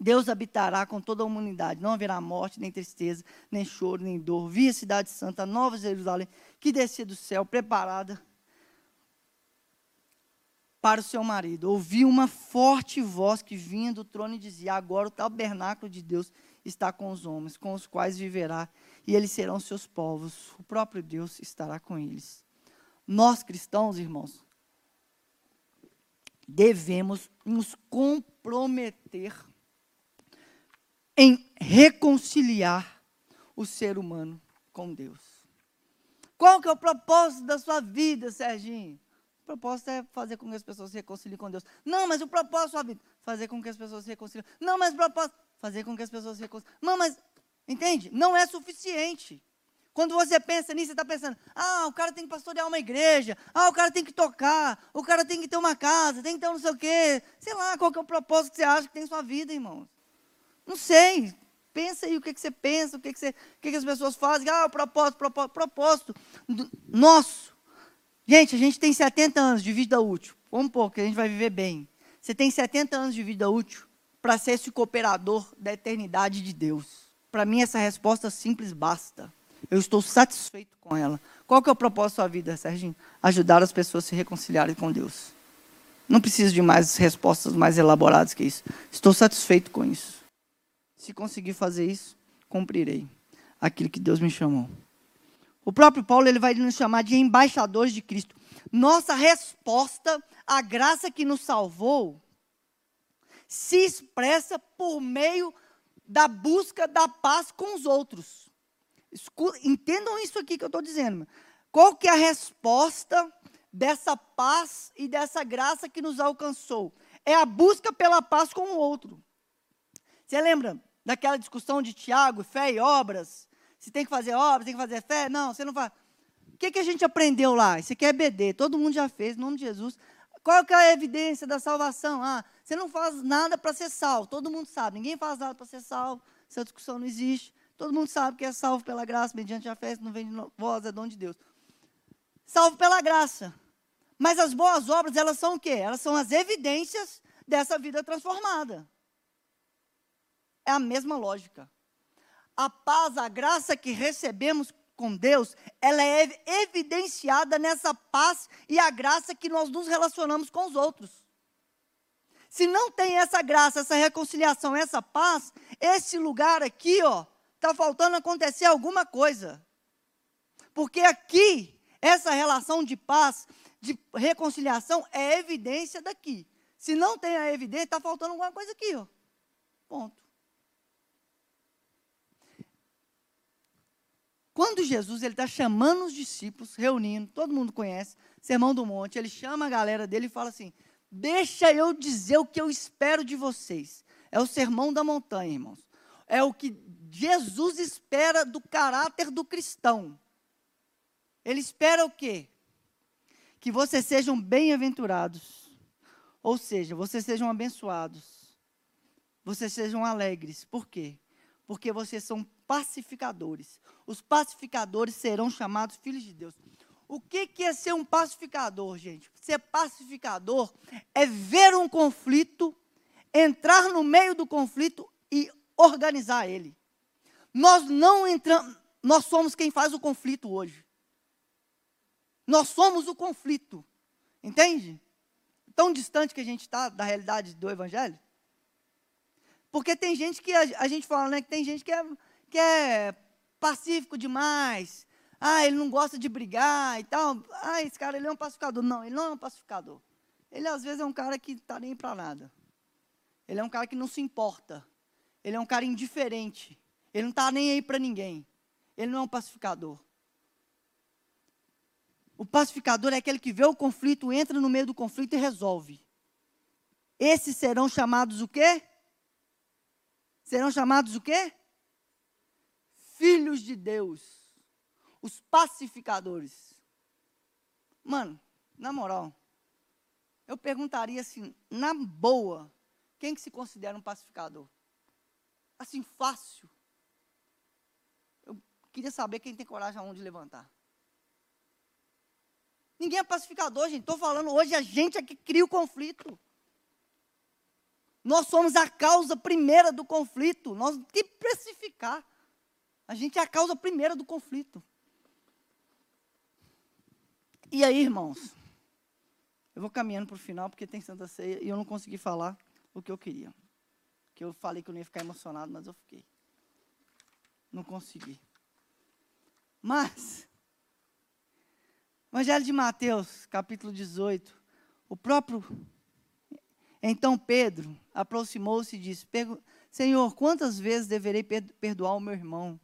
A: Deus habitará com toda a humanidade. Não haverá morte, nem tristeza, nem choro, nem dor. Vi a cidade santa, Nova Jerusalém, que descia do céu, preparada para o seu marido. Ouvi uma forte voz que vinha do trono e dizia: Agora o tabernáculo de Deus está com os homens, com os quais viverá, e eles serão seus povos. O próprio Deus estará com eles. Nós cristãos, irmãos, devemos nos comprometer em reconciliar o ser humano com Deus. Qual que é o propósito da sua vida, Serginho? O propósito é fazer com que as pessoas se reconciliem com Deus. Não, mas o propósito da sua vida, fazer com que as pessoas se reconciliem. Não, mas o propósito, fazer com que as pessoas se reconciliem. Não, mas, entende? Não é suficiente. Quando você pensa nisso, você está pensando, ah, o cara tem que pastorear uma igreja, ah, o cara tem que tocar, o cara tem que ter uma casa, tem que ter um não sei o quê. Sei lá, qual que é o propósito que você acha que tem em sua vida, irmãos. Não sei. Pensa aí o que, que você pensa, o que, que, você, o que, que as pessoas fazem. Ah, o propósito, propósito, propósito nosso. Gente, a gente tem 70 anos de vida útil. Vamos pouco, que a gente vai viver bem. Você tem 70 anos de vida útil para ser esse cooperador da eternidade de Deus? Para mim, essa resposta simples basta. Eu estou satisfeito com ela. Qual que é o propósito da sua vida, Serginho? Ajudar as pessoas a se reconciliarem com Deus. Não preciso de mais respostas mais elaboradas que isso. Estou satisfeito com isso. Se conseguir fazer isso, cumprirei aquilo que Deus me chamou. O próprio Paulo ele vai nos chamar de embaixadores de Cristo. Nossa resposta à graça que nos salvou se expressa por meio da busca da paz com os outros. Entendam isso aqui que eu estou dizendo. Qual que é a resposta dessa paz e dessa graça que nos alcançou? É a busca pela paz com o outro. Você lembra daquela discussão de Tiago, fé e obras? Se tem que fazer obras, tem que fazer fé? Não, você não faz. O que, que a gente aprendeu lá? Isso aqui é BD, todo mundo já fez, em nome de Jesus. Qual que é a evidência da salvação? Ah, você não faz nada para ser salvo, todo mundo sabe. Ninguém faz nada para ser salvo, essa discussão não existe. Todo mundo sabe que é salvo pela graça, mediante a fé, não vem de vós, é dom de Deus. Salvo pela graça. Mas as boas obras, elas são o quê? Elas são as evidências dessa vida transformada. É a mesma lógica. A paz, a graça que recebemos com Deus, ela é evidenciada nessa paz e a graça que nós nos relacionamos com os outros. Se não tem essa graça, essa reconciliação, essa paz, esse lugar aqui, ó, está faltando acontecer alguma coisa. Porque aqui, essa relação de paz, de reconciliação, é evidência daqui. Se não tem a evidência, está faltando alguma coisa aqui. Ó. Ponto. Quando Jesus ele está chamando os discípulos, reunindo, todo mundo conhece, Sermão do Monte, ele chama a galera dele e fala assim: Deixa eu dizer o que eu espero de vocês. É o Sermão da Montanha, irmãos. É o que Jesus espera do caráter do cristão. Ele espera o quê? Que vocês sejam bem-aventurados. Ou seja, vocês sejam abençoados. Vocês sejam alegres. Por quê? Porque vocês são pacificadores. Os pacificadores serão chamados filhos de Deus. O que, que é ser um pacificador, gente? Ser pacificador é ver um conflito, entrar no meio do conflito e organizar ele. Nós não entramos, nós somos quem faz o conflito hoje. Nós somos o conflito. Entende? Tão distante que a gente está da realidade do Evangelho. Porque tem gente que, a, a, gente fala, né, que tem gente que é, que é pacífico demais. Ah, ele não gosta de brigar e tal. Ah, esse cara ele é um pacificador. Não, ele não é um pacificador. Ele às vezes é um cara que está nem para nada. Ele é um cara que não se importa. Ele é um cara indiferente. Ele não está nem aí para ninguém. Ele não é um pacificador. O pacificador é aquele que vê o conflito, entra no meio do conflito e resolve. Esses serão chamados o quê? Serão chamados o quê? Filhos de Deus. Os pacificadores. Mano, na moral, eu perguntaria assim, na boa, quem que se considera um pacificador? Assim, fácil. Queria saber quem tem coragem aonde de levantar. Ninguém é pacificador, gente. Estou falando hoje, a gente é que cria o conflito. Nós somos a causa primeira do conflito. Nós temos que precificar. A gente é a causa primeira do conflito. E aí, irmãos? Eu vou caminhando para o final, porque tem Santa Ceia e eu não consegui falar o que eu queria. Que eu falei que eu não ia ficar emocionado, mas eu fiquei. Não consegui. Mas, Evangelho de Mateus, capítulo 18, o próprio. Então Pedro aproximou-se e disse: Senhor, quantas vezes deverei perdoar o meu irmão?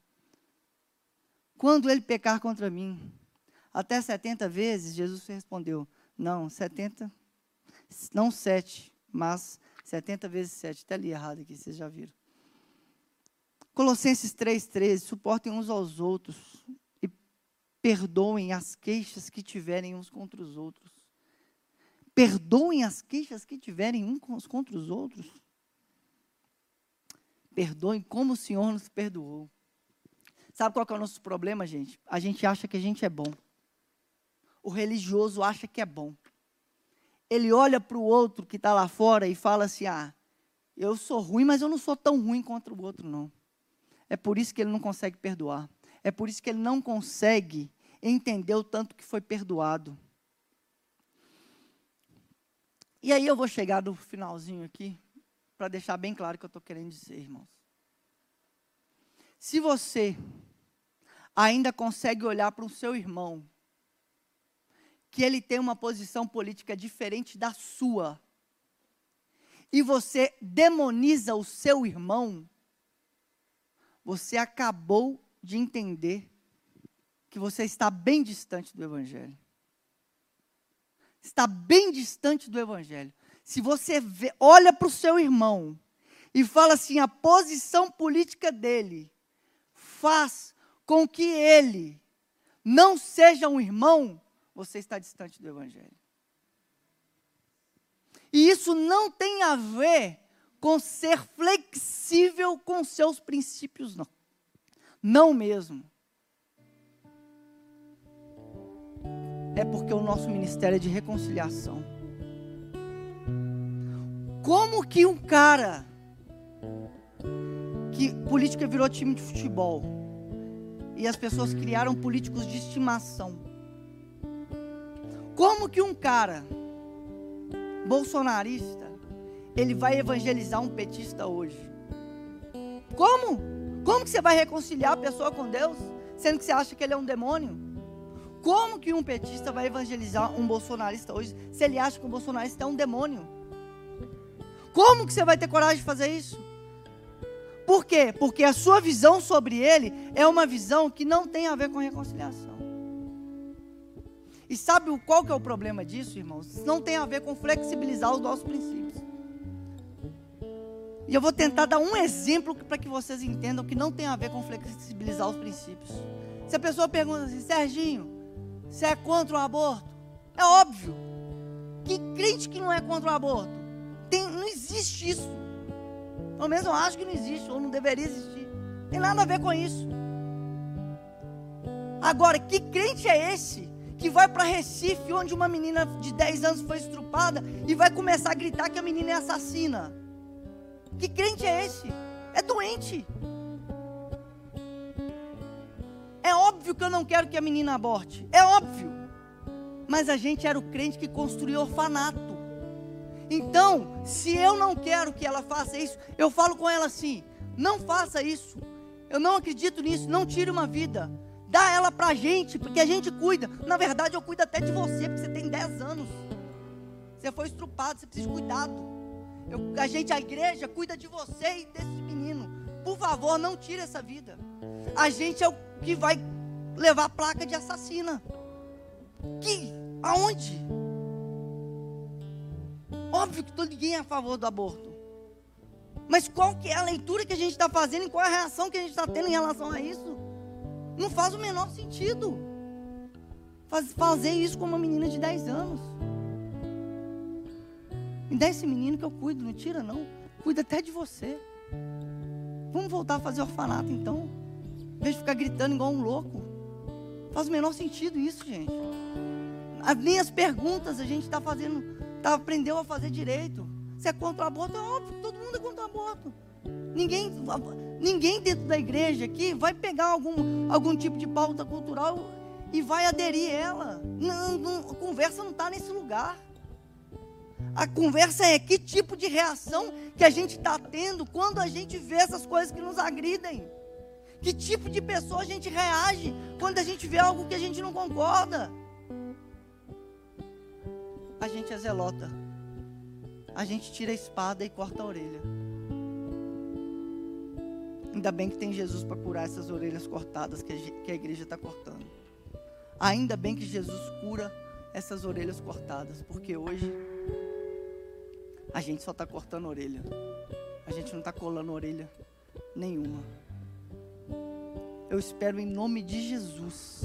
A: Quando ele pecar contra mim? Até 70 vezes? Jesus respondeu: Não, 70, não 7, mas 70 vezes 7. Está ali errado aqui, vocês já viram. Colossenses 3,13: Suportem uns aos outros perdoem as queixas que tiverem uns contra os outros. Perdoem as queixas que tiverem uns contra os outros. Perdoem como o Senhor nos perdoou. Sabe qual é o nosso problema, gente? A gente acha que a gente é bom. O religioso acha que é bom. Ele olha para o outro que está lá fora e fala assim: ah, eu sou ruim, mas eu não sou tão ruim contra o outro, não. É por isso que ele não consegue perdoar. É por isso que ele não consegue entendeu tanto que foi perdoado. E aí eu vou chegar no finalzinho aqui, para deixar bem claro o que eu estou querendo dizer, irmãos. Se você ainda consegue olhar para o seu irmão, que ele tem uma posição política diferente da sua, e você demoniza o seu irmão, você acabou de entender que você está bem distante do Evangelho. Está bem distante do Evangelho. Se você vê, olha para o seu irmão e fala assim: a posição política dele faz com que ele não seja um irmão, você está distante do Evangelho. E isso não tem a ver com ser flexível com seus princípios, não. Não mesmo. É porque o nosso ministério é de reconciliação. Como que um cara que política virou time de futebol e as pessoas criaram políticos de estimação? Como que um cara bolsonarista, ele vai evangelizar um petista hoje. Como? Como que você vai reconciliar a pessoa com Deus, sendo que você acha que ele é um demônio? Como que um petista vai evangelizar um bolsonarista hoje, se ele acha que o bolsonarista é um demônio? Como que você vai ter coragem de fazer isso? Por quê? Porque a sua visão sobre ele é uma visão que não tem a ver com reconciliação. E sabe qual que é o problema disso, irmãos? Não tem a ver com flexibilizar os nossos princípios. E eu vou tentar dar um exemplo para que vocês entendam que não tem a ver com flexibilizar os princípios. Se a pessoa pergunta assim, Serginho, você é contra o aborto? É óbvio. Que crente que não é contra o aborto? Tem, não existe isso. Pelo menos eu acho que não existe, ou não deveria existir. Tem nada a ver com isso. Agora, que crente é esse que vai para Recife, onde uma menina de 10 anos foi estrupada, e vai começar a gritar que a menina é assassina. Que crente é esse? É doente. É óbvio que eu não quero que a menina aborte. É óbvio. Mas a gente era o crente que construiu orfanato. Então, se eu não quero que ela faça isso, eu falo com ela assim: não faça isso. Eu não acredito nisso. Não tire uma vida. Dá ela pra gente, porque a gente cuida. Na verdade, eu cuido até de você, porque você tem 10 anos. Você foi estrupado, você precisa de cuidado. Eu, a gente, a igreja, cuida de você e desse menino. Por favor, não tire essa vida. A gente é o que vai levar a placa de assassina. Que? Aonde? Óbvio que ninguém é a favor do aborto. Mas qual que é a leitura que a gente está fazendo e qual é a reação que a gente está tendo em relação a isso? Não faz o menor sentido. Faz, fazer isso com uma menina de 10 anos. Me dá esse menino que eu cuido, não tira não. Cuida até de você. Vamos voltar a fazer orfanato então. Em vez de ficar gritando igual um louco. Faz o menor sentido isso, gente. As, nem as perguntas a gente está fazendo, aprendeu a fazer direito. Se é contra o aborto, é óbvio, todo mundo é contra o aborto. Ninguém, ninguém dentro da igreja aqui vai pegar algum, algum tipo de pauta cultural e vai aderir ela. Não, não, a conversa não está nesse lugar. A conversa é que tipo de reação que a gente está tendo quando a gente vê essas coisas que nos agridem. Que tipo de pessoa a gente reage quando a gente vê algo que a gente não concorda. A gente é zelota. A gente tira a espada e corta a orelha. Ainda bem que tem Jesus para curar essas orelhas cortadas que a igreja está cortando. Ainda bem que Jesus cura essas orelhas cortadas, porque hoje a gente só está cortando orelha. A gente não está colando orelha nenhuma. Eu espero em nome de Jesus.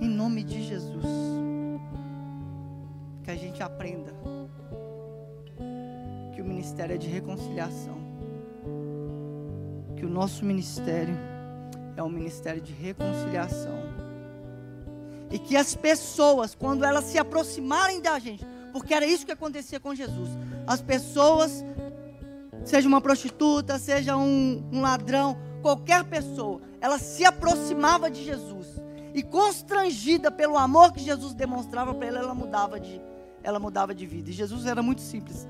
A: Em nome de Jesus. Que a gente aprenda que o ministério é de reconciliação que o nosso ministério é um ministério de reconciliação. E que as pessoas, quando elas se aproximarem da gente, porque era isso que acontecia com Jesus, as pessoas, seja uma prostituta, seja um, um ladrão, qualquer pessoa, ela se aproximava de Jesus e constrangida pelo amor que Jesus demonstrava para ela, ela mudava de, ela mudava de vida. E Jesus era muito simples.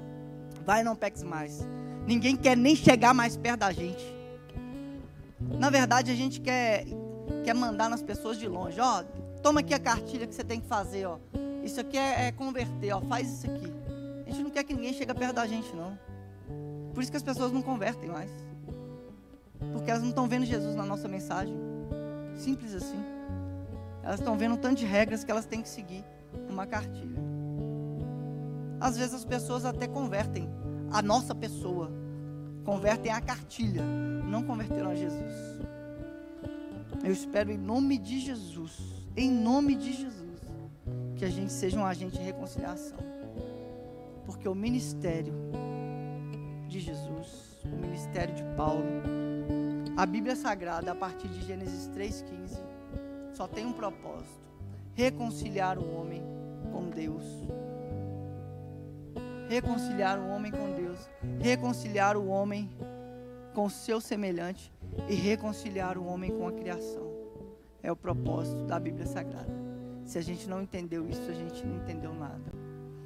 A: Vai, não peques mais. Ninguém quer nem chegar mais perto da gente. Na verdade, a gente quer, quer mandar nas pessoas de longe. Ó, toma aqui a cartilha que você tem que fazer. Ó. Isso aqui é, é converter. Ó, faz isso aqui. A gente não quer que ninguém chegue perto da gente, não. Por isso que as pessoas não convertem mais. Porque elas não estão vendo Jesus na nossa mensagem. Simples assim. Elas estão vendo um tanto de regras que elas têm que seguir numa cartilha. Às vezes as pessoas até convertem a nossa pessoa, convertem a cartilha, não converteram a Jesus. Eu espero em nome de Jesus, em nome de Jesus, que a gente seja um agente de reconciliação. Porque o ministério de Jesus, o ministério de Paulo, a Bíblia Sagrada, a partir de Gênesis 3,15, só tem um propósito: reconciliar o homem com Deus. Reconciliar o homem com Deus, reconciliar o homem com o seu semelhante e reconciliar o homem com a criação. É o propósito da Bíblia Sagrada. Se a gente não entendeu isso, a gente não entendeu nada.